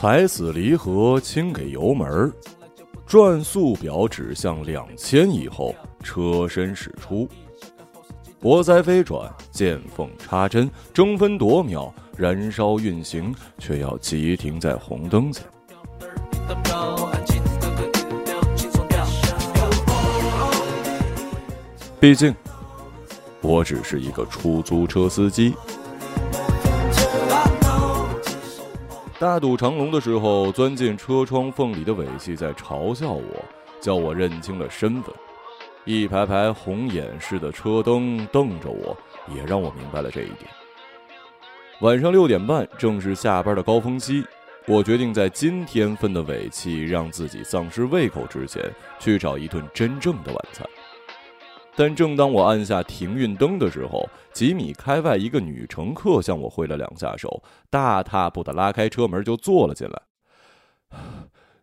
踩死离合，轻给油门，转速表指向两千以后，车身驶出。活塞飞转，见缝插针，争分夺秒，燃烧运行，却要急停在红灯前。毕竟，我只是一个出租车司机。大堵长龙的时候，钻进车窗缝里的尾气在嘲笑我，叫我认清了身份。一排排红眼似的车灯瞪着我，也让我明白了这一点。晚上六点半，正是下班的高峰期，我决定在今天分的尾气让自己丧失胃口之前，去找一顿真正的晚餐。但正当我按下停运灯的时候，几米开外，一个女乘客向我挥了两下手，大踏步的拉开车门就坐了进来。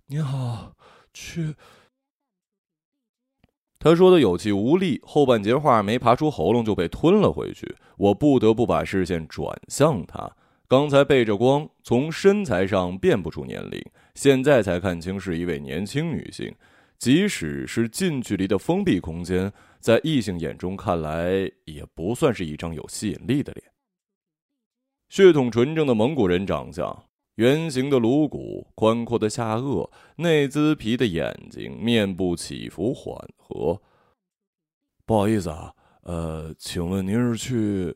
你好，去。他说的有气无力，后半截话没爬出喉咙就被吞了回去。我不得不把视线转向他。刚才背着光，从身材上辨不出年龄，现在才看清是一位年轻女性。即使是近距离的封闭空间。在异性眼中看来，也不算是一张有吸引力的脸。血统纯正的蒙古人长相，圆形的颅骨，宽阔的下颚，内眦皮的眼睛，面部起伏缓和。不好意思啊，呃，请问您是去？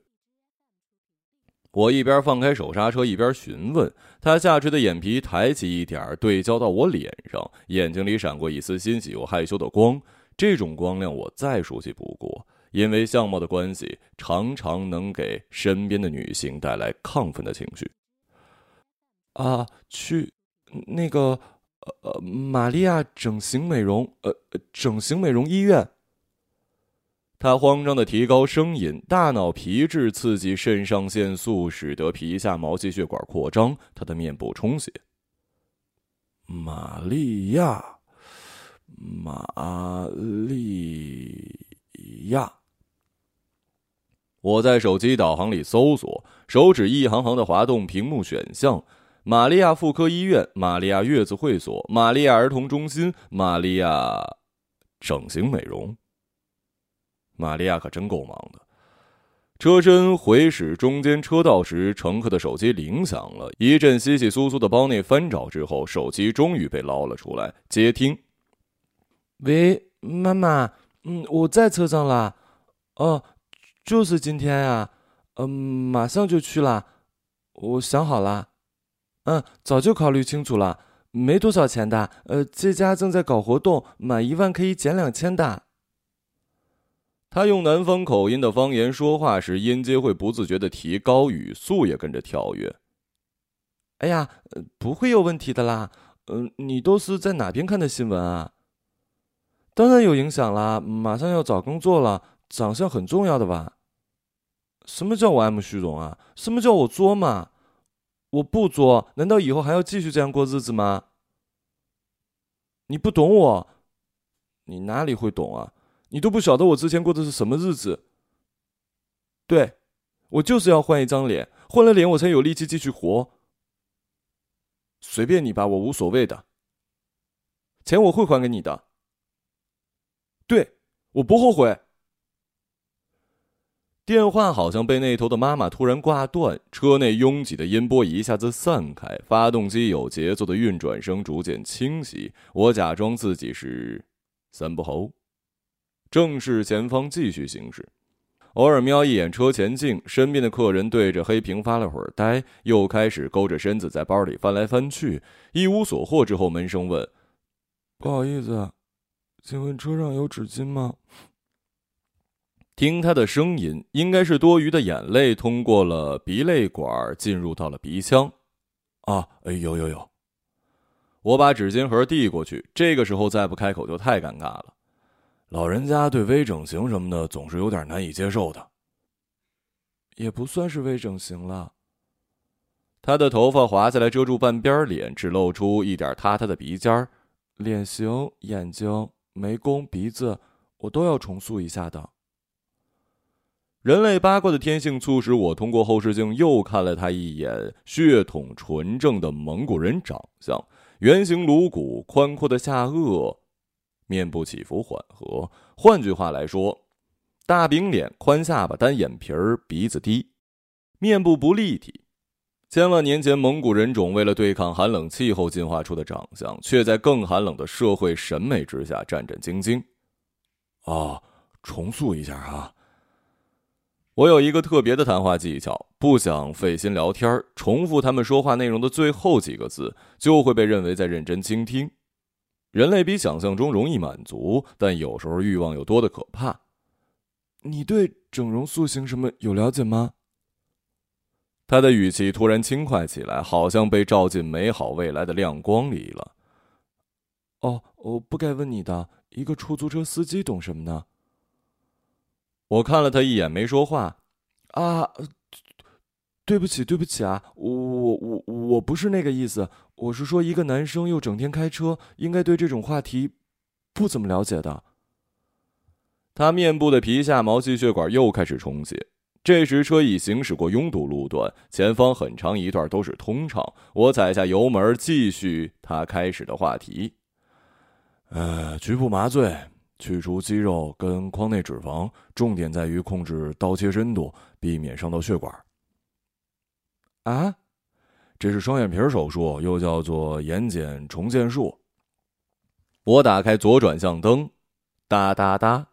我一边放开手刹车，一边询问。他下垂的眼皮抬起一点，对焦到我脸上，眼睛里闪过一丝欣喜又害羞的光。这种光亮我再熟悉不过，因为相貌的关系，常常能给身边的女性带来亢奋的情绪。啊，去那个呃玛利亚整形美容呃整形美容医院。他慌张的提高声音，大脑皮质刺激肾上腺素，使得皮下毛细血管扩张，他的面部充血。玛利亚。玛利亚，我在手机导航里搜索，手指一行行的滑动屏幕选项：玛利亚妇科医院、玛利亚月子会所、玛利亚儿童中心、玛利亚整形美容。玛利亚可真够忙的。车身回驶中间车道时，乘客的手机铃响了，一阵稀稀疏疏的包内翻找之后，手机终于被捞了出来，接听。喂，妈妈，嗯，我在车上啦，哦，就是今天呀，嗯，马上就去啦，我想好了，嗯，早就考虑清楚了，没多少钱的，呃，这家正在搞活动，满一万可以减两千的。他用南方口音的方言说话时，音阶会不自觉的提高，语速也跟着跳跃。哎呀，不会有问题的啦，嗯，你都是在哪边看的新闻啊？当然有影响啦！马上要找工作了，长相很重要的吧？什么叫我爱慕虚荣啊？什么叫我作嘛？我不作，难道以后还要继续这样过日子吗？你不懂我，你哪里会懂啊？你都不晓得我之前过的是什么日子。对，我就是要换一张脸，换了脸我才有力气继续活。随便你吧，我无所谓的。钱我会还给你的。对，我不后悔。电话好像被那头的妈妈突然挂断，车内拥挤的音波一下子散开，发动机有节奏的运转声逐渐清晰。我假装自己是三不猴，正视前方继续行驶，偶尔瞄一眼车前镜，身边的客人对着黑屏发了会儿呆，又开始勾着身子在包里翻来翻去，一无所获之后，闷声问：“不好意思。”请问车上有纸巾吗？听他的声音，应该是多余的眼泪通过了鼻泪管进入到了鼻腔。啊，哎，有有有。我把纸巾盒递过去，这个时候再不开口就太尴尬了。老人家对微整形什么的总是有点难以接受的。也不算是微整形了。他的头发滑下来遮住半边脸，只露出一点塌塌的鼻尖儿，脸型、眼睛。眉弓、鼻子，我都要重塑一下的。人类八卦的天性促使我通过后视镜又看了他一眼血统纯正的蒙古人长相，圆形颅骨、宽阔的下颚，面部起伏缓和。换句话来说，大饼脸、宽下巴、单眼皮儿、鼻子低，面部不立体。千万年前，蒙古人种为了对抗寒冷气候进化出的长相，却在更寒冷的社会审美之下战战兢兢。哦，重塑一下啊。我有一个特别的谈话技巧，不想费心聊天重复他们说话内容的最后几个字，就会被认为在认真倾听。人类比想象中容易满足，但有时候欲望又多的可怕。你对整容塑形什么有了解吗？他的语气突然轻快起来，好像被照进美好未来的亮光里了。哦，我不该问你的，一个出租车司机懂什么呢？我看了他一眼，没说话。啊，对不起，对不起啊，我我我我不是那个意思。我是说，一个男生又整天开车，应该对这种话题不怎么了解的。他面部的皮下毛细血管又开始充血。这时车已行驶过拥堵路段，前方很长一段都是通畅。我踩下油门，继续他开始的话题。呃，局部麻醉。去除肌肉跟眶内脂肪，重点在于控制刀切深度，避免伤到血管。啊，这是双眼皮手术，又叫做眼睑重建术。我打开左转向灯，哒哒哒，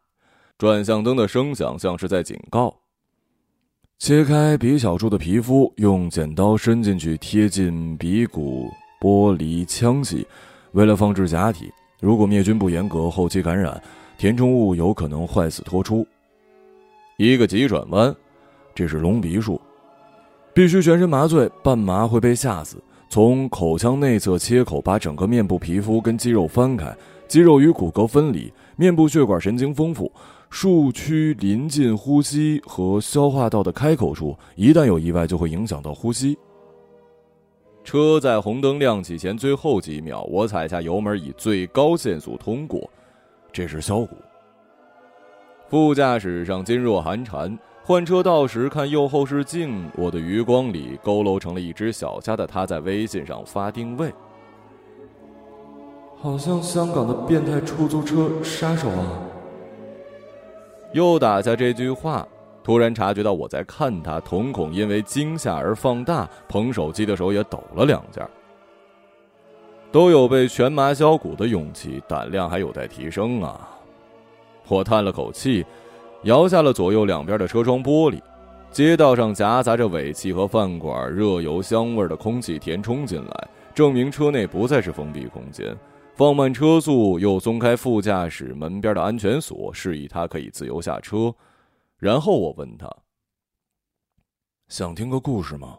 转向灯的声响像是在警告。切开鼻小柱的皮肤，用剪刀伸进去，贴近鼻骨，剥离腔隙，为了放置假体。如果灭菌不严格，后期感染，填充物有可能坏死脱出。一个急转弯，这是隆鼻术，必须全身麻醉，半麻会被吓死。从口腔内侧切口，把整个面部皮肤跟肌肉翻开，肌肉与骨骼分离，面部血管神经丰富，树区临近呼吸和消化道的开口处，一旦有意外，就会影响到呼吸。车在红灯亮起前最后几秒，我踩下油门，以最高限速通过。这是削骨。副驾驶上噤若寒蝉。换车道时看右后视镜，我的余光里佝偻成了一只小虾的他，在微信上发定位。好像香港的变态出租车杀手啊！又打下这句话。突然察觉到我在看他，瞳孔因为惊吓而放大，捧手机的手也抖了两下。都有被全麻削骨的勇气，胆量还有待提升啊！我叹了口气，摇下了左右两边的车窗玻璃。街道上夹杂着尾气和饭馆热油香味的空气填充进来，证明车内不再是封闭空间。放慢车速，又松开副驾驶门边的安全锁，示意他可以自由下车。然后我问他：“想听个故事吗？”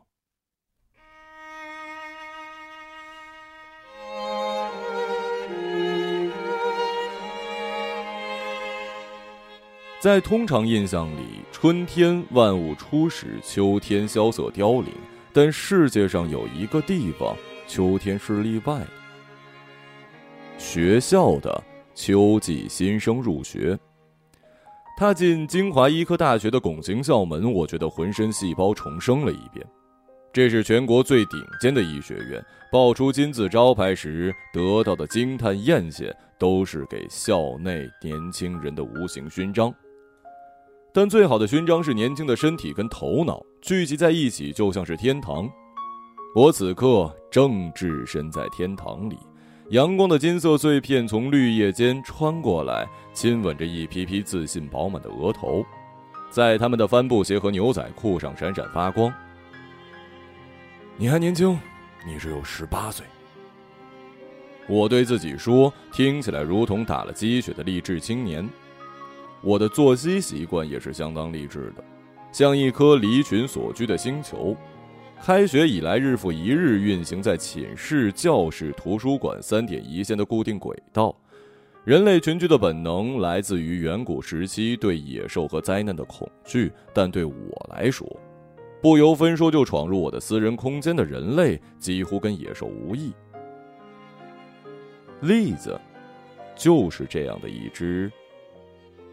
在通常印象里，春天万物初始，秋天萧瑟凋零。但世界上有一个地方，秋天是例外的。学校的秋季新生入学。踏进京华医科大学的拱形校门，我觉得浑身细胞重生了一遍。这是全国最顶尖的医学院，爆出金字招牌时得到的惊叹艳羡，都是给校内年轻人的无形勋章。但最好的勋章是年轻的身体跟头脑聚集在一起，就像是天堂。我此刻正置身在天堂里。阳光的金色碎片从绿叶间穿过来，亲吻着一批批自信饱满的额头，在他们的帆布鞋和牛仔裤上闪闪发光。你还年轻，你只有十八岁。我对自己说，听起来如同打了鸡血的励志青年。我的作息习惯也是相当励志的，像一颗离群所居的星球。开学以来，日复一日运行在寝室、教室、图书馆三点一线的固定轨道。人类群居的本能来自于远古时期对野兽和灾难的恐惧，但对我来说，不由分说就闯入我的私人空间的人类几乎跟野兽无异。栗子，就是这样的一只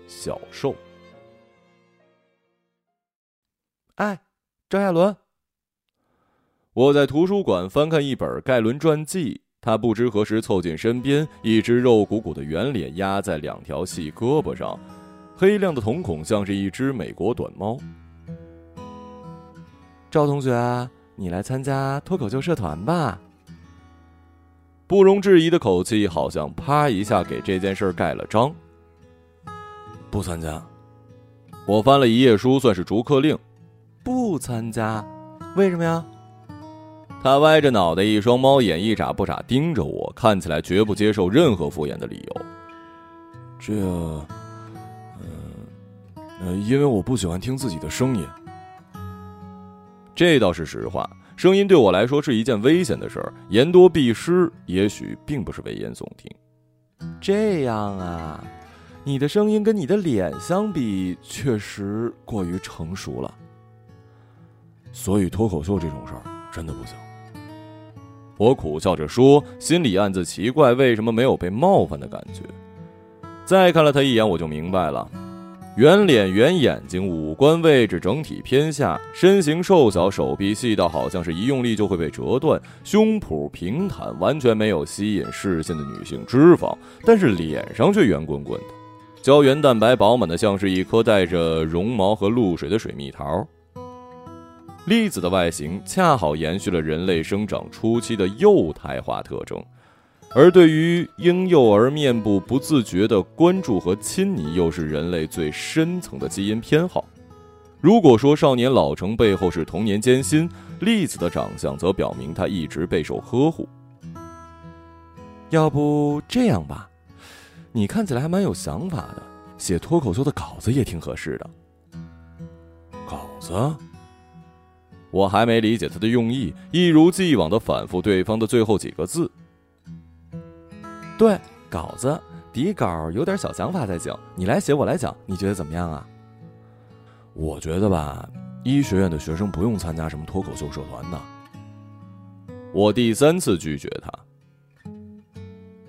小兽。哎，张亚伦。我在图书馆翻看一本盖伦传记，他不知何时凑近身边，一只肉鼓鼓的圆脸压在两条细胳膊上，黑亮的瞳孔像是一只美国短猫。赵同学，你来参加脱口秀社团吧？不容置疑的口气，好像啪一下给这件事盖了章。不参加。我翻了一页书，算是逐客令。不参加，为什么呀？他歪着脑袋，一双猫眼一眨不眨盯着我，看起来绝不接受任何敷衍的理由。这，嗯，呃，因为我不喜欢听自己的声音。这倒是实话，声音对我来说是一件危险的事儿，言多必失，也许并不是危言耸听。这样啊，你的声音跟你的脸相比，确实过于成熟了。所以脱口秀这种事儿真的不行。我苦笑着说，心里暗自奇怪，为什么没有被冒犯的感觉。再看了他一眼，我就明白了：圆脸、圆眼睛，五官位置整体偏下，身形瘦小，手臂细到好像是一用力就会被折断，胸脯平坦，完全没有吸引视线的女性脂肪，但是脸上却圆滚滚的，胶原蛋白饱满的像是一颗带着绒毛和露水的水蜜桃。粒子的外形恰好延续了人类生长初期的幼态化特征，而对于婴幼儿面部不自觉的关注和亲昵，又是人类最深层的基因偏好。如果说少年老成背后是童年艰辛，栗子的长相则表明他一直备受呵护。要不这样吧，你看起来还蛮有想法的，写脱口秀的稿子也挺合适的。稿子。我还没理解他的用意，一如既往的反复对方的最后几个字。对，稿子底稿有点小想法才行，你来写，我来讲，你觉得怎么样啊？我觉得吧，医学院的学生不用参加什么脱口秀社团的。我第三次拒绝他。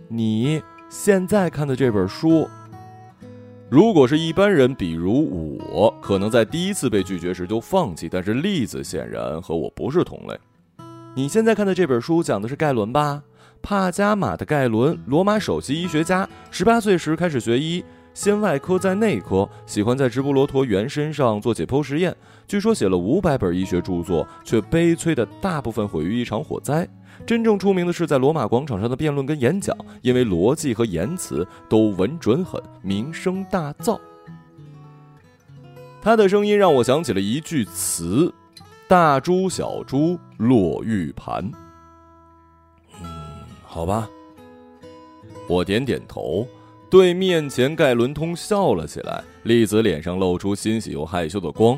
你现在看的这本书。如果是一般人，比如我，可能在第一次被拒绝时就放弃。但是栗子显然和我不是同类。你现在看的这本书讲的是盖伦吧？帕加马的盖伦，罗马首席医学家，十八岁时开始学医，先外科再内科，喜欢在直布罗陀猿身上做解剖实验。据说写了五百本医学著作，却悲催的大部分毁于一场火灾。真正出名的是在罗马广场上的辩论跟演讲，因为逻辑和言辞都稳准狠，名声大噪。他的声音让我想起了一句词：“大珠小珠落玉盘。”嗯，好吧。我点点头，对面前盖伦通笑了起来。栗子脸上露出欣喜又害羞的光。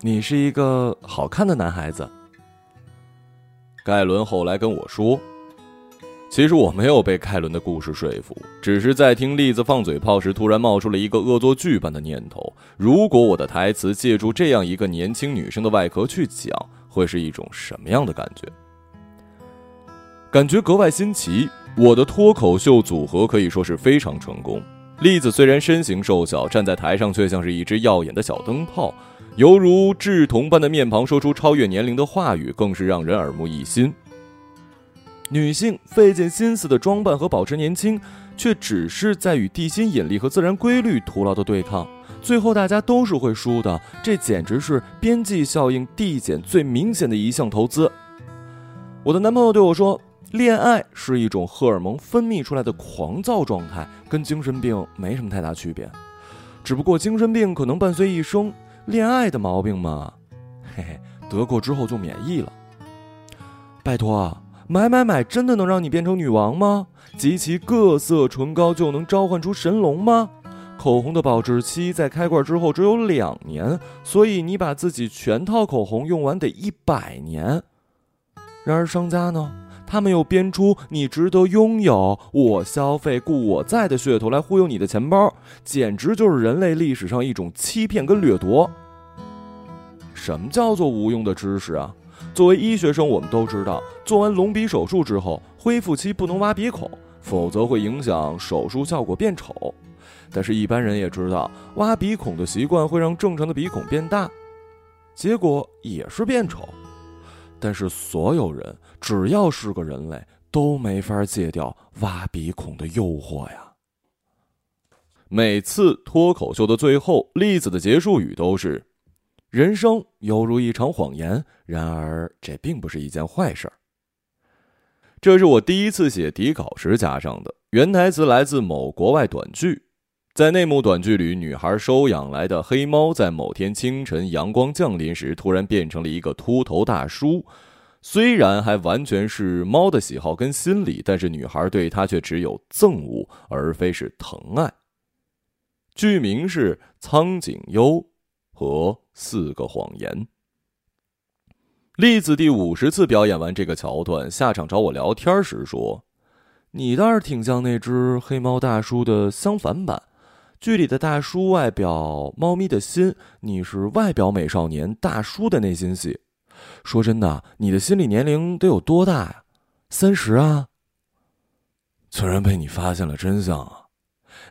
你是一个好看的男孩子。盖伦后来跟我说：“其实我没有被盖伦的故事说服，只是在听栗子放嘴炮时，突然冒出了一个恶作剧般的念头：如果我的台词借助这样一个年轻女生的外壳去讲，会是一种什么样的感觉？感觉格外新奇。我的脱口秀组合可以说是非常成功。栗子虽然身形瘦小，站在台上却像是一只耀眼的小灯泡。”犹如稚童般的面庞，说出超越年龄的话语，更是让人耳目一新。女性费尽心思的装扮和保持年轻，却只是在与地心引力和自然规律徒劳的对抗，最后大家都是会输的。这简直是边际效应递减最明显的一项投资。我的男朋友对我说：“恋爱是一种荷尔蒙分泌出来的狂躁状态，跟精神病没什么太大区别，只不过精神病可能伴随一生。”恋爱的毛病嘛，嘿嘿，得过之后就免疫了。拜托，买买买，真的能让你变成女王吗？集齐各色唇膏就能召唤出神龙吗？口红的保质期在开罐之后只有两年，所以你把自己全套口红用完得一百年。然而商家呢，他们又编出你值得拥有我消费故我在的噱头来忽悠你的钱包，简直就是人类历史上一种欺骗跟掠夺。什么叫做无用的知识啊？作为医学生，我们都知道，做完隆鼻手术之后，恢复期不能挖鼻孔，否则会影响手术效果变丑。但是，一般人也知道，挖鼻孔的习惯会让正常的鼻孔变大，结果也是变丑。但是，所有人只要是个人类，都没法戒掉挖鼻孔的诱惑呀。每次脱口秀的最后，栗子的结束语都是：“人生犹如一场谎言，然而这并不是一件坏事。”这是我第一次写底稿时加上的原台词，来自某国外短剧。在那幕短剧里，女孩收养来的黑猫在某天清晨阳光降临时，突然变成了一个秃头大叔。虽然还完全是猫的喜好跟心理，但是女孩对他却只有憎恶，而非是疼爱。剧名是《苍井优和四个谎言》。栗子第五十次表演完这个桥段，下场找我聊天时说：“你倒是挺像那只黑猫大叔的相反版。”剧里的大叔外表猫咪的心，你是外表美少年大叔的内心戏。说真的，你的心理年龄得有多大呀？三十啊？虽然被你发现了真相啊。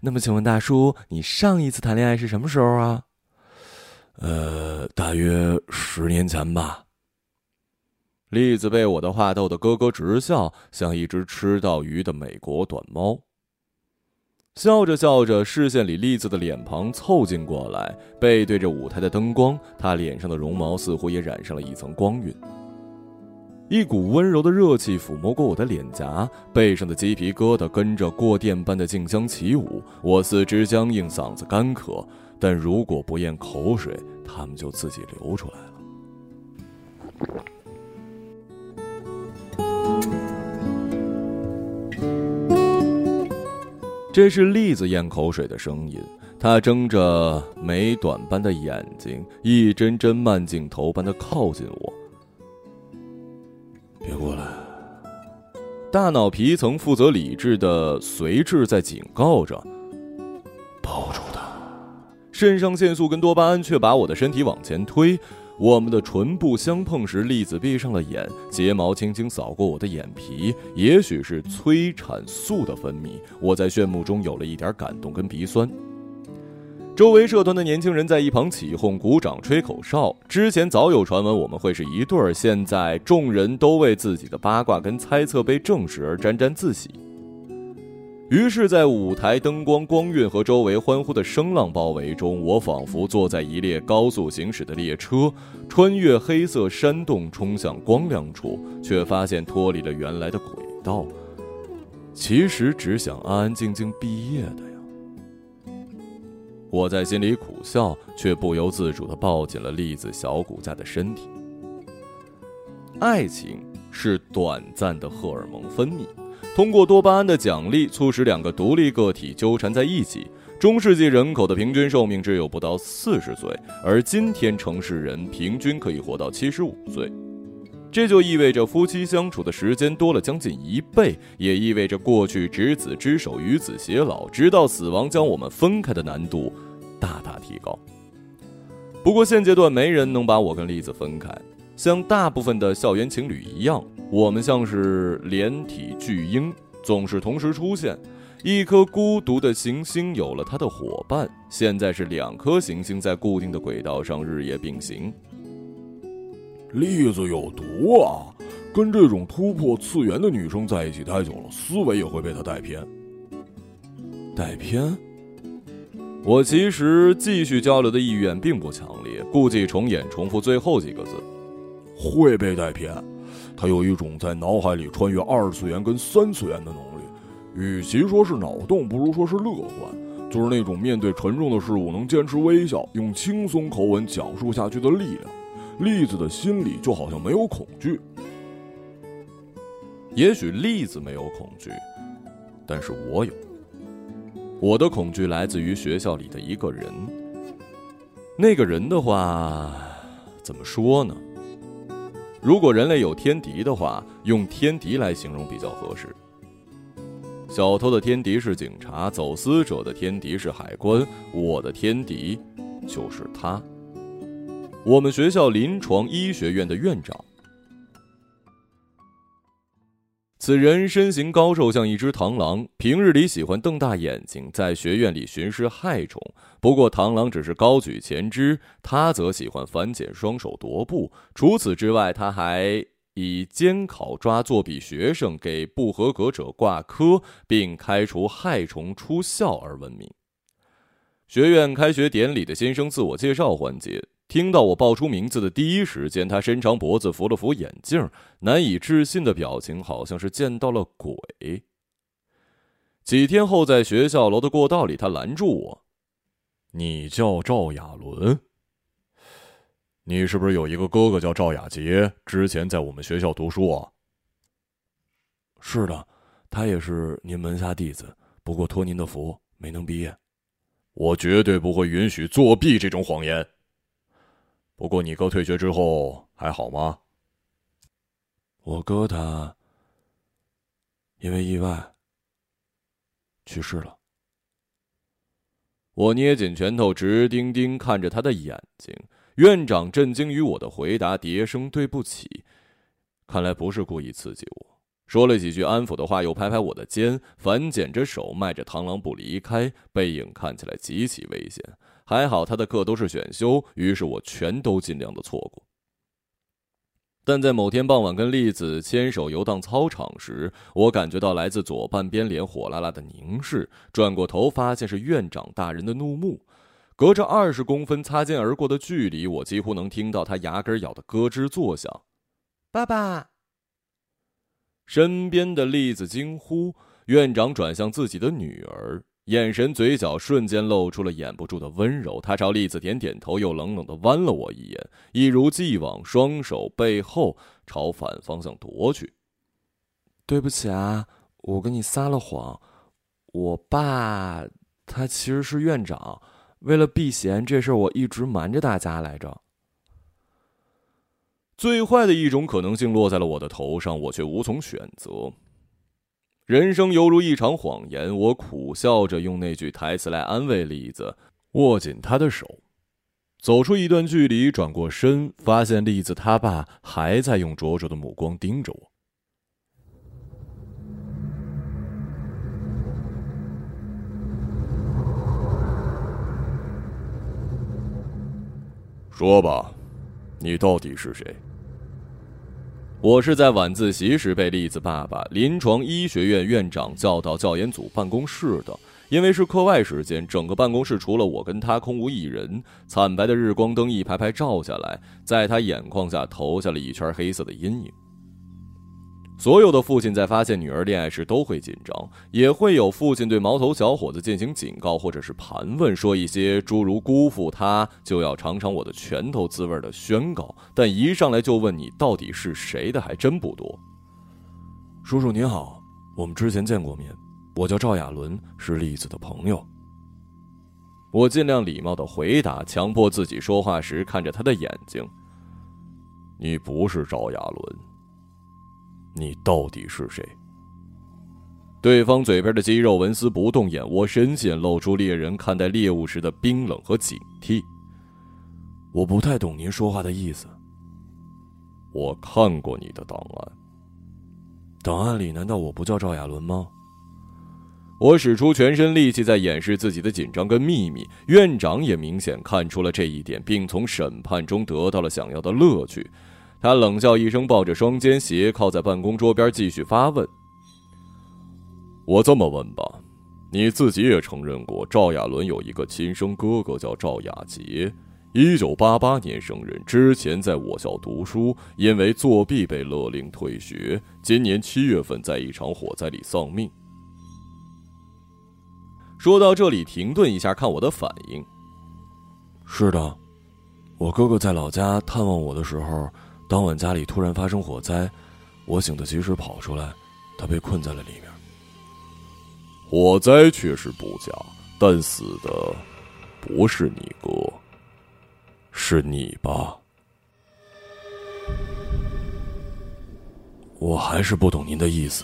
那么，请问大叔，你上一次谈恋爱是什么时候啊？呃，大约十年前吧。栗子被我的话逗得咯咯直笑，像一只吃到鱼的美国短猫。笑着笑着，视线里栗子的脸庞凑近过来，背对着舞台的灯光，她脸上的绒毛似乎也染上了一层光晕。一股温柔的热气抚摸过我的脸颊，背上的鸡皮疙瘩跟着过电般的竞相起舞。我四肢僵硬，嗓子干渴，但如果不咽口水，它们就自己流出来了。这是栗子咽口水的声音，她睁着美短般的眼睛，一帧帧慢镜头般的靠近我。别过来！大脑皮层负责理智的髓质在警告着。抱住他！肾上腺素跟多巴胺却把我的身体往前推。我们的唇部相碰时，栗子闭上了眼，睫毛轻轻扫过我的眼皮。也许是催产素的分泌，我在炫目中有了一点感动跟鼻酸。周围社团的年轻人在一旁起哄、鼓掌、吹口哨。之前早有传闻我们会是一对儿，现在众人都为自己的八卦跟猜测被证实而沾沾自喜。于是，在舞台灯光光晕和周围欢呼的声浪包围中，我仿佛坐在一列高速行驶的列车，穿越黑色山洞，冲向光亮处，却发现脱离了原来的轨道。其实只想安安静静毕业的呀。我在心里苦笑，却不由自主地抱紧了栗子小骨架的身体。爱情是短暂的荷尔蒙分泌。通过多巴胺的奖励，促使两个独立个体纠缠在一起。中世纪人口的平均寿命只有不到四十岁，而今天城市人平均可以活到七十五岁。这就意味着夫妻相处的时间多了将近一倍，也意味着过去执子之手与子偕老，直到死亡将我们分开的难度大大提高。不过现阶段没人能把我跟栗子分开。像大部分的校园情侣一样，我们像是连体巨婴，总是同时出现。一颗孤独的行星有了它的伙伴，现在是两颗行星在固定的轨道上日夜并行。栗子有毒啊！跟这种突破次元的女生在一起太久了，思维也会被她带偏。带偏？我其实继续交流的意愿并不强烈，故伎重演，重复最后几个字。会被带偏，他有一种在脑海里穿越二次元跟三次元的能力。与其说是脑洞，不如说是乐观，就是那种面对沉重的事物能坚持微笑，用轻松口吻讲述下去的力量。栗子的心里就好像没有恐惧。也许栗子没有恐惧，但是我有。我的恐惧来自于学校里的一个人。那个人的话，怎么说呢？如果人类有天敌的话，用天敌来形容比较合适。小偷的天敌是警察，走私者的天敌是海关，我的天敌就是他。我们学校临床医学院的院长。此人身形高瘦，像一只螳螂。平日里喜欢瞪大眼睛，在学院里巡视害虫。不过螳螂只是高举前肢，他则喜欢反剪双手踱步。除此之外，他还以监考抓作弊学生、给不合格者挂科，并开除害虫出校而闻名。学院开学典礼的新生自我介绍环节。听到我报出名字的第一时间，他伸长脖子扶了扶眼镜，难以置信的表情，好像是见到了鬼。几天后，在学校楼的过道里，他拦住我：“你叫赵亚伦？你是不是有一个哥哥叫赵亚杰？之前在我们学校读书啊？”“是的，他也是您门下弟子，不过托您的福，没能毕业。我绝对不会允许作弊这种谎言。”不过，你哥退学之后还好吗？我哥他因为意外去世了。我捏紧拳头，直盯盯看着他的眼睛。院长震惊于我的回答，叠声对不起，看来不是故意刺激我。说了几句安抚的话，又拍拍我的肩，反剪着手，迈着螳螂步离开，背影看起来极其危险。还好他的课都是选修，于是我全都尽量的错过。但在某天傍晚跟栗子牵手游荡操场时，我感觉到来自左半边脸火辣辣的凝视，转过头发现是院长大人的怒目，隔着二十公分擦肩而过的距离，我几乎能听到他牙根咬的咯吱作响。爸爸！身边的栗子惊呼，院长转向自己的女儿。眼神、嘴角瞬间露出了掩不住的温柔。他朝栗子点点头，又冷冷的剜了我一眼，一如既往，双手背后朝反方向夺去。对不起啊，我跟你撒了谎。我爸他其实是院长，为了避嫌，这事我一直瞒着大家来着。最坏的一种可能性落在了我的头上，我却无从选择。人生犹如一场谎言，我苦笑着用那句台词来安慰栗子，握紧他的手，走出一段距离，转过身，发现栗子他爸还在用灼灼的目光盯着我。说吧，你到底是谁？我是在晚自习时被栗子爸爸临床医学院院长叫到教研组办公室的，因为是课外时间，整个办公室除了我跟他空无一人。惨白的日光灯一排排照下来，在他眼眶下投下了一圈黑色的阴影。所有的父亲在发现女儿恋爱时都会紧张，也会有父亲对毛头小伙子进行警告或者是盘问，说一些诸如“辜负他就要尝尝我的拳头滋味”的宣告。但一上来就问你到底是谁的，还真不多。叔叔您好，我们之前见过面，我叫赵亚伦，是栗子的朋友。我尽量礼貌的回答，强迫自己说话时看着他的眼睛。你不是赵亚伦。你到底是谁？对方嘴边的肌肉纹丝不动，眼窝深陷，露出猎人看待猎物时的冰冷和警惕。我不太懂您说话的意思。我看过你的档案，档案里难道我不叫赵亚伦吗？我使出全身力气在掩饰自己的紧张跟秘密。院长也明显看出了这一点，并从审判中得到了想要的乐趣。他冷笑一声，抱着双肩斜靠在办公桌边，继续发问：“我这么问吧，你自己也承认过，赵亚伦有一个亲生哥哥叫赵亚杰，一九八八年生人，之前在我校读书，因为作弊被勒令退学，今年七月份在一场火灾里丧命。”说到这里，停顿一下，看我的反应。是的，我哥哥在老家探望我的时候。当晚家里突然发生火灾，我醒得及时跑出来，他被困在了里面。火灾确实不假，但死的不是你哥，是你吧？我还是不懂您的意思。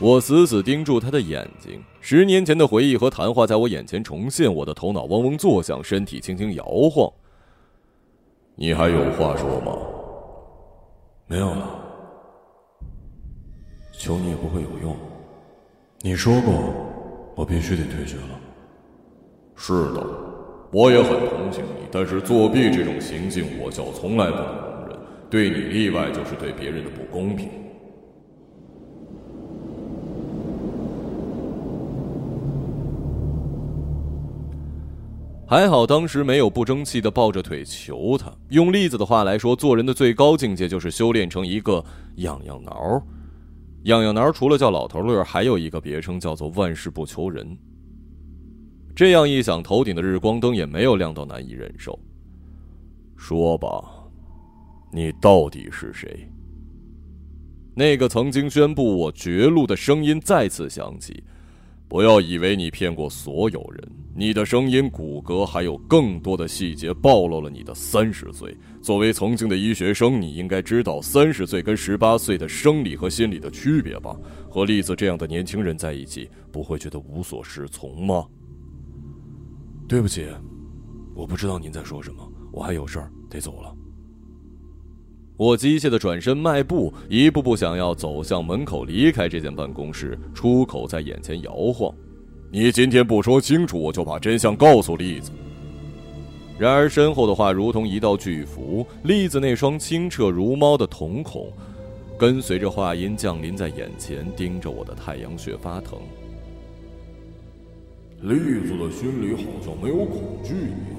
我死死盯住他的眼睛，十年前的回忆和谈话在我眼前重现，我的头脑嗡嗡作响，身体轻轻摇晃。你还有话说吗？没有了。求你也不会有用。你说过，我必须得退学了。是的，我也很同情你，但是作弊这种行径，我校从来不能容忍。对你例外，就是对别人的不公平。还好当时没有不争气的抱着腿求他。用栗子的话来说，做人的最高境界就是修炼成一个痒痒挠。痒痒挠除了叫老头乐，还有一个别称叫做万事不求人。这样一想，头顶的日光灯也没有亮到难以忍受。说吧，你到底是谁？那个曾经宣布我绝路的声音再次响起。不要以为你骗过所有人，你的声音、骨骼还有更多的细节暴露了你的三十岁。作为曾经的医学生，你应该知道三十岁跟十八岁的生理和心理的区别吧？和栗子这样的年轻人在一起，不会觉得无所适从吗？对不起，我不知道您在说什么，我还有事儿得走了。我机械的转身迈步，一步步想要走向门口，离开这间办公室。出口在眼前摇晃。你今天不说清楚，我就把真相告诉栗子。然而身后的话如同一道巨符，栗子那双清澈如猫的瞳孔，跟随着话音降临在眼前，盯着我的太阳穴发疼。栗子的心里好像没有恐惧一样。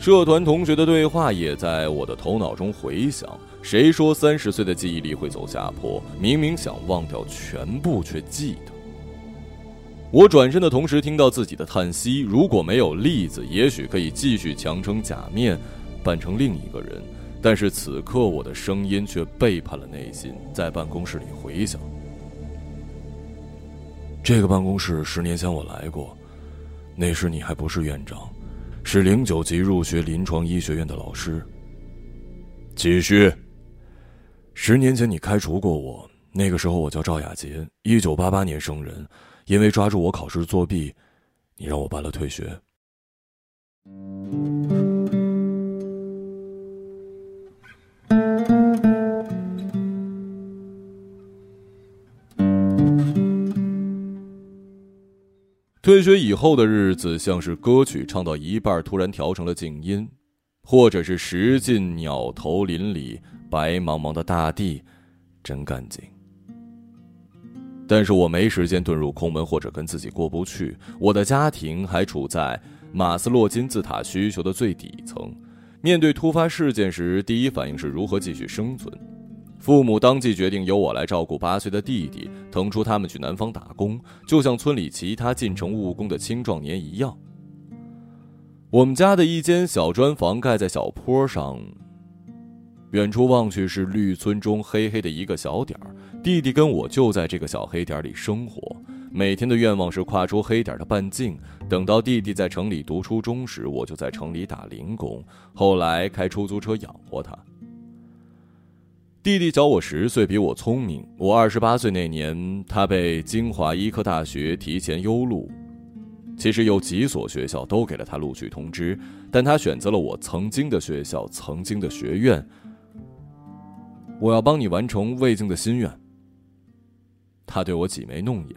社团同学的对话也在我的头脑中回响。谁说三十岁的记忆力会走下坡？明明想忘掉全部，却记得。我转身的同时，听到自己的叹息。如果没有栗子，也许可以继续强撑假面，扮成另一个人。但是此刻，我的声音却背叛了内心，在办公室里回响。这个办公室十年前我来过，那时你还不是院长。是零九级入学临床医学院的老师。继续。十年前你开除过我，那个时候我叫赵雅杰，一九八八年生人，因为抓住我考试作弊，你让我办了退学。退学以后的日子，像是歌曲唱到一半突然调成了静音，或者是石径鸟头林里，白茫茫的大地，真干净。但是我没时间遁入空门，或者跟自己过不去。我的家庭还处在马斯洛金字塔需求的最底层，面对突发事件时，第一反应是如何继续生存。父母当即决定由我来照顾八岁的弟弟，腾出他们去南方打工，就像村里其他进城务工的青壮年一样。我们家的一间小砖房盖在小坡上，远处望去是绿村中黑黑的一个小点儿。弟弟跟我就在这个小黑点里生活，每天的愿望是跨出黑点的半径。等到弟弟在城里读初中时，我就在城里打零工，后来开出租车养活他。弟弟小我十岁，比我聪明。我二十八岁那年，他被京华医科大学提前优录。其实有几所学校都给了他录取通知，但他选择了我曾经的学校，曾经的学院。我要帮你完成魏静的心愿。他对我挤眉弄眼。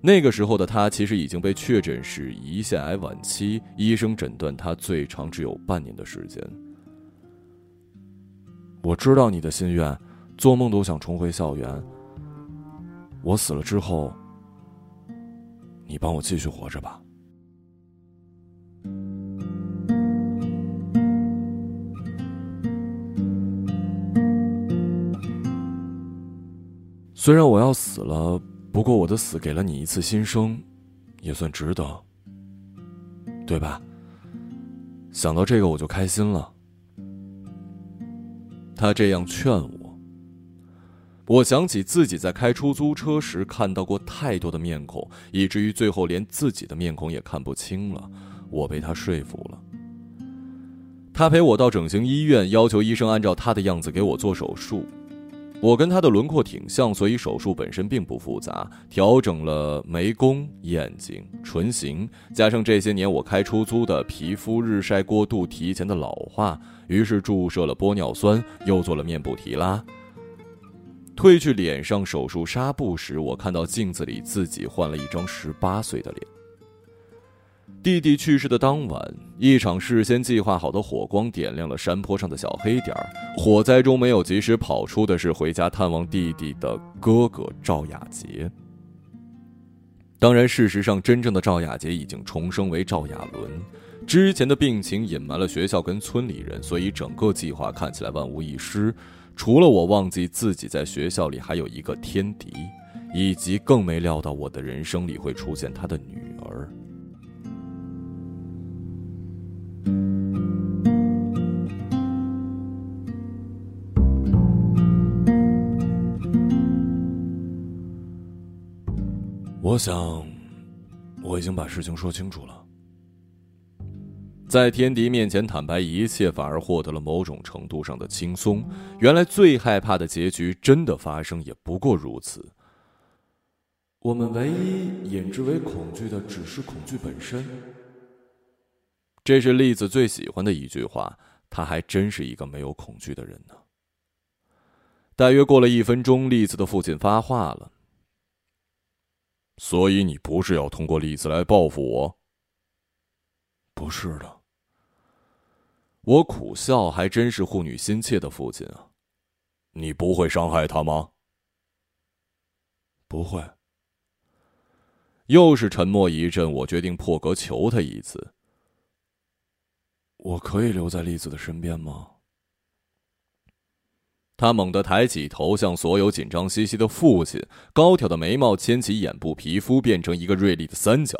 那个时候的他，其实已经被确诊是胰腺癌晚期，医生诊断他最长只有半年的时间。我知道你的心愿，做梦都想重回校园。我死了之后，你帮我继续活着吧。虽然我要死了，不过我的死给了你一次新生，也算值得，对吧？想到这个我就开心了。他这样劝我，我想起自己在开出租车时看到过太多的面孔，以至于最后连自己的面孔也看不清了。我被他说服了。他陪我到整形医院，要求医生按照他的样子给我做手术。我跟他的轮廓挺像，所以手术本身并不复杂，调整了眉弓、眼睛、唇形，加上这些年我开出租的皮肤日晒过度提前的老化，于是注射了玻尿酸，又做了面部提拉。褪去脸上手术纱布时，我看到镜子里自己换了一张十八岁的脸。弟弟去世的当晚，一场事先计划好的火光点亮了山坡上的小黑点儿。火灾中没有及时跑出的是回家探望弟弟的哥哥赵亚杰。当然，事实上，真正的赵亚杰已经重生为赵亚伦。之前的病情隐瞒了学校跟村里人，所以整个计划看起来万无一失。除了我忘记自己在学校里还有一个天敌，以及更没料到我的人生里会出现他的女儿。我想，我已经把事情说清楚了。在天敌面前坦白一切，反而获得了某种程度上的轻松。原来最害怕的结局真的发生，也不过如此。我们唯一引之为恐惧的，只是恐惧本身。这是栗子最喜欢的一句话。他还真是一个没有恐惧的人呢。大约过了一分钟，栗子的父亲发话了：“所以你不是要通过栗子来报复我？”“不是的。”我苦笑，还真是护女心切的父亲啊！你不会伤害他吗？不会。又是沉默一阵，我决定破格求他一次。我可以留在栗子的身边吗？他猛地抬起头，向所有紧张兮兮的父亲，高挑的眉毛牵起眼部皮肤，变成一个锐利的三角。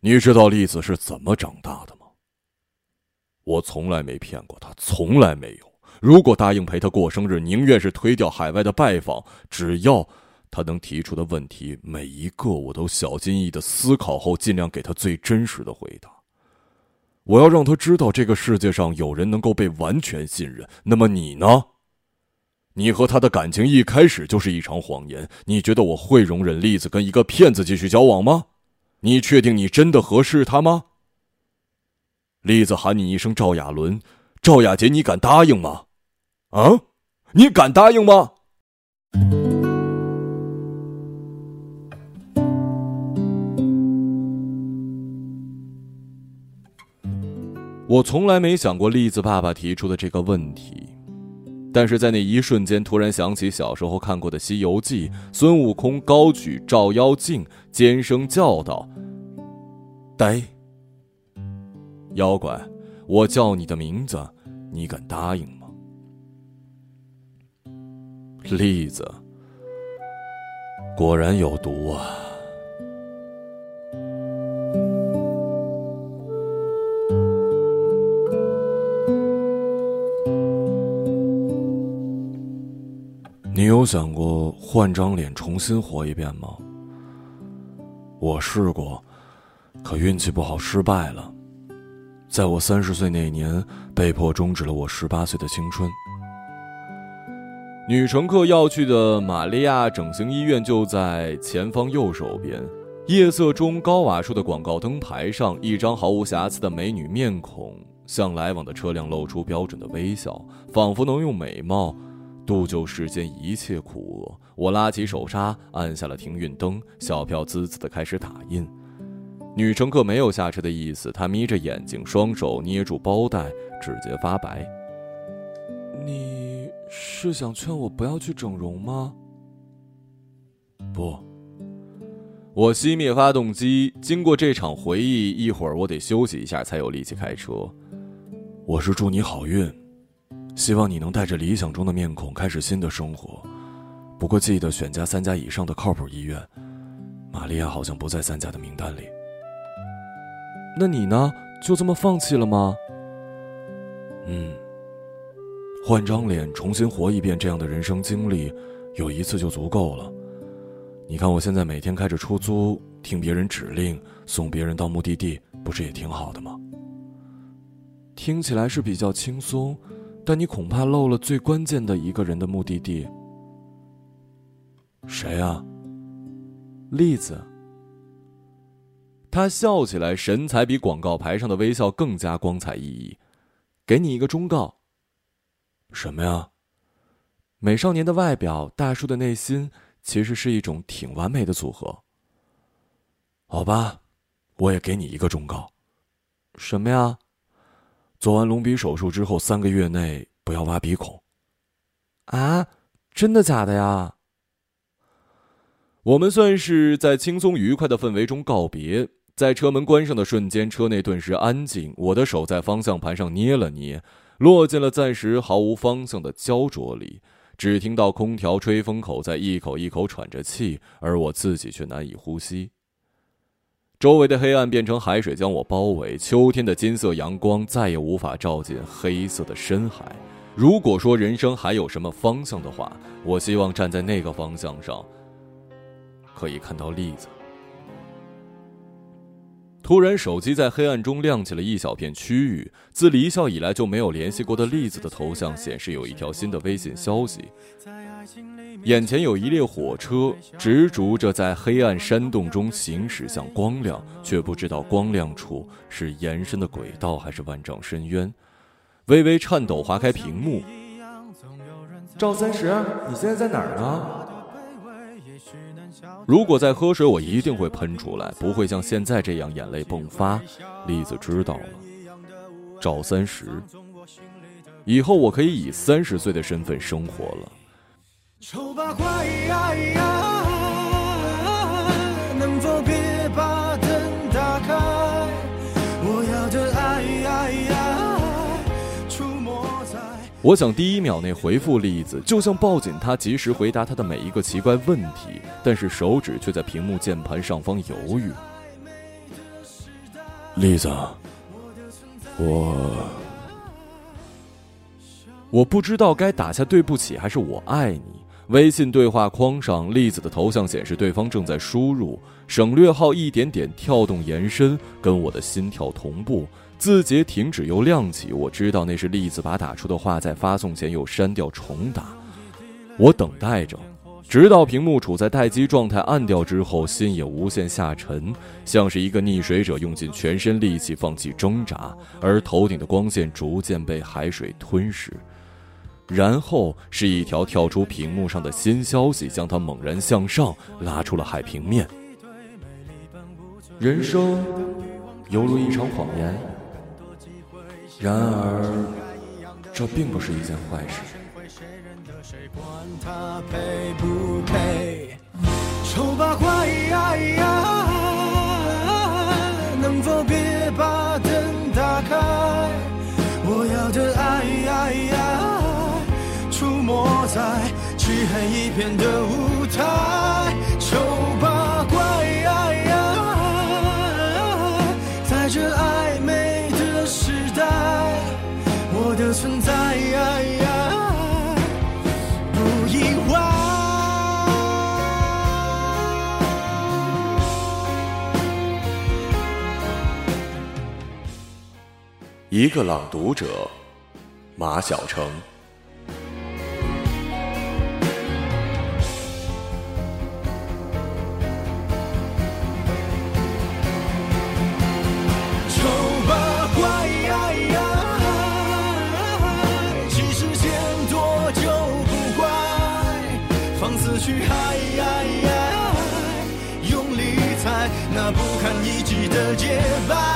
你知道栗子是怎么长大的吗？我从来没骗过他，从来没有。如果答应陪他过生日，宁愿是推掉海外的拜访。只要他能提出的问题，每一个我都小心翼翼的思考后，尽量给他最真实的回答。我要让他知道，这个世界上有人能够被完全信任。那么你呢？你和他的感情一开始就是一场谎言。你觉得我会容忍栗子跟一个骗子继续交往吗？你确定你真的合适他吗？栗子喊你一声赵亚伦，赵亚杰，你敢答应吗？啊，你敢答应吗？我从来没想过栗子爸爸提出的这个问题，但是在那一瞬间，突然想起小时候看过的《西游记》，孙悟空高举照妖镜，尖声叫道：“呆！”妖怪，我叫你的名字，你敢答应吗？栗子，果然有毒啊！你有想过换张脸重新活一遍吗？我试过，可运气不好，失败了。在我三十岁那年，被迫终止了我十八岁的青春。女乘客要去的玛利亚整形医院就在前方右手边。夜色中，高瓦数的广告灯牌上，一张毫无瑕疵的美女面孔，向来往的车辆露出标准的微笑，仿佛能用美貌度救世间一切苦厄。我拉起手刹，按下了停运灯，小票滋滋的开始打印。女乘客没有下车的意思，她眯着眼睛，双手捏住包带，指节发白。你是想劝我不要去整容吗？不，我熄灭发动机。经过这场回忆，一会儿我得休息一下，才有力气开车。我是祝你好运，希望你能带着理想中的面孔开始新的生活。不过记得选家三家以上的靠谱医院。玛利亚好像不在三家的名单里。那你呢？就这么放弃了吗？嗯，换张脸重新活一遍，这样的人生经历，有一次就足够了。你看我现在每天开着出租，听别人指令，送别人到目的地，不是也挺好的吗？听起来是比较轻松，但你恐怕漏了最关键的一个人的目的地。谁啊？栗子。他笑起来，神采比广告牌上的微笑更加光彩熠熠。给你一个忠告。什么呀？美少年的外表，大叔的内心，其实是一种挺完美的组合。好吧，我也给你一个忠告。什么呀？做完隆鼻手术之后，三个月内不要挖鼻孔。啊，真的假的呀？我们算是在轻松愉快的氛围中告别，在车门关上的瞬间，车内顿时安静。我的手在方向盘上捏了捏，落进了暂时毫无方向的焦灼里。只听到空调吹风口在一口一口喘着气，而我自己却难以呼吸。周围的黑暗变成海水将我包围，秋天的金色阳光再也无法照进黑色的深海。如果说人生还有什么方向的话，我希望站在那个方向上。可以看到栗子。突然，手机在黑暗中亮起了一小片区域。自离校以来就没有联系过的栗子的头像显示有一条新的微信消息。眼前有一列火车，执着着在黑暗山洞中行驶向光亮，却不知道光亮处是延伸的轨道还是万丈深渊。微微颤抖，划开屏幕。赵三十，你现在在哪儿呢？如果在喝水，我一定会喷出来，不会像现在这样眼泪迸发。栗子知道了，赵三十，以后我可以以三十岁的身份生活了。丑八怪能否别把灯打开？我要的爱。我想第一秒内回复栗子，就像抱紧他，及时回答他的每一个奇怪问题，但是手指却在屏幕键盘上方犹豫。栗子，我我不知道该打下对不起还是我爱你。微信对话框上，栗子的头像显示对方正在输入，省略号一点点跳动延伸，跟我的心跳同步。字节停止又亮起，我知道那是栗子把打出的话在发送前又删掉重打。我等待着，直到屏幕处在待机状态暗掉之后，心也无限下沉，像是一个溺水者用尽全身力气放弃挣扎，而头顶的光线逐渐被海水吞噬。然后是一条跳出屏幕上的新消息，将他猛然向上拉出了海平面。人生犹如一场谎言。然而，这并不是一件坏事。丑八怪，在漆黑一片的舞台。丑八怪，在这暧昧的时代。我的存在，不意外。一个朗读者，马晓成。去爱，用力踩那不堪一击的洁白。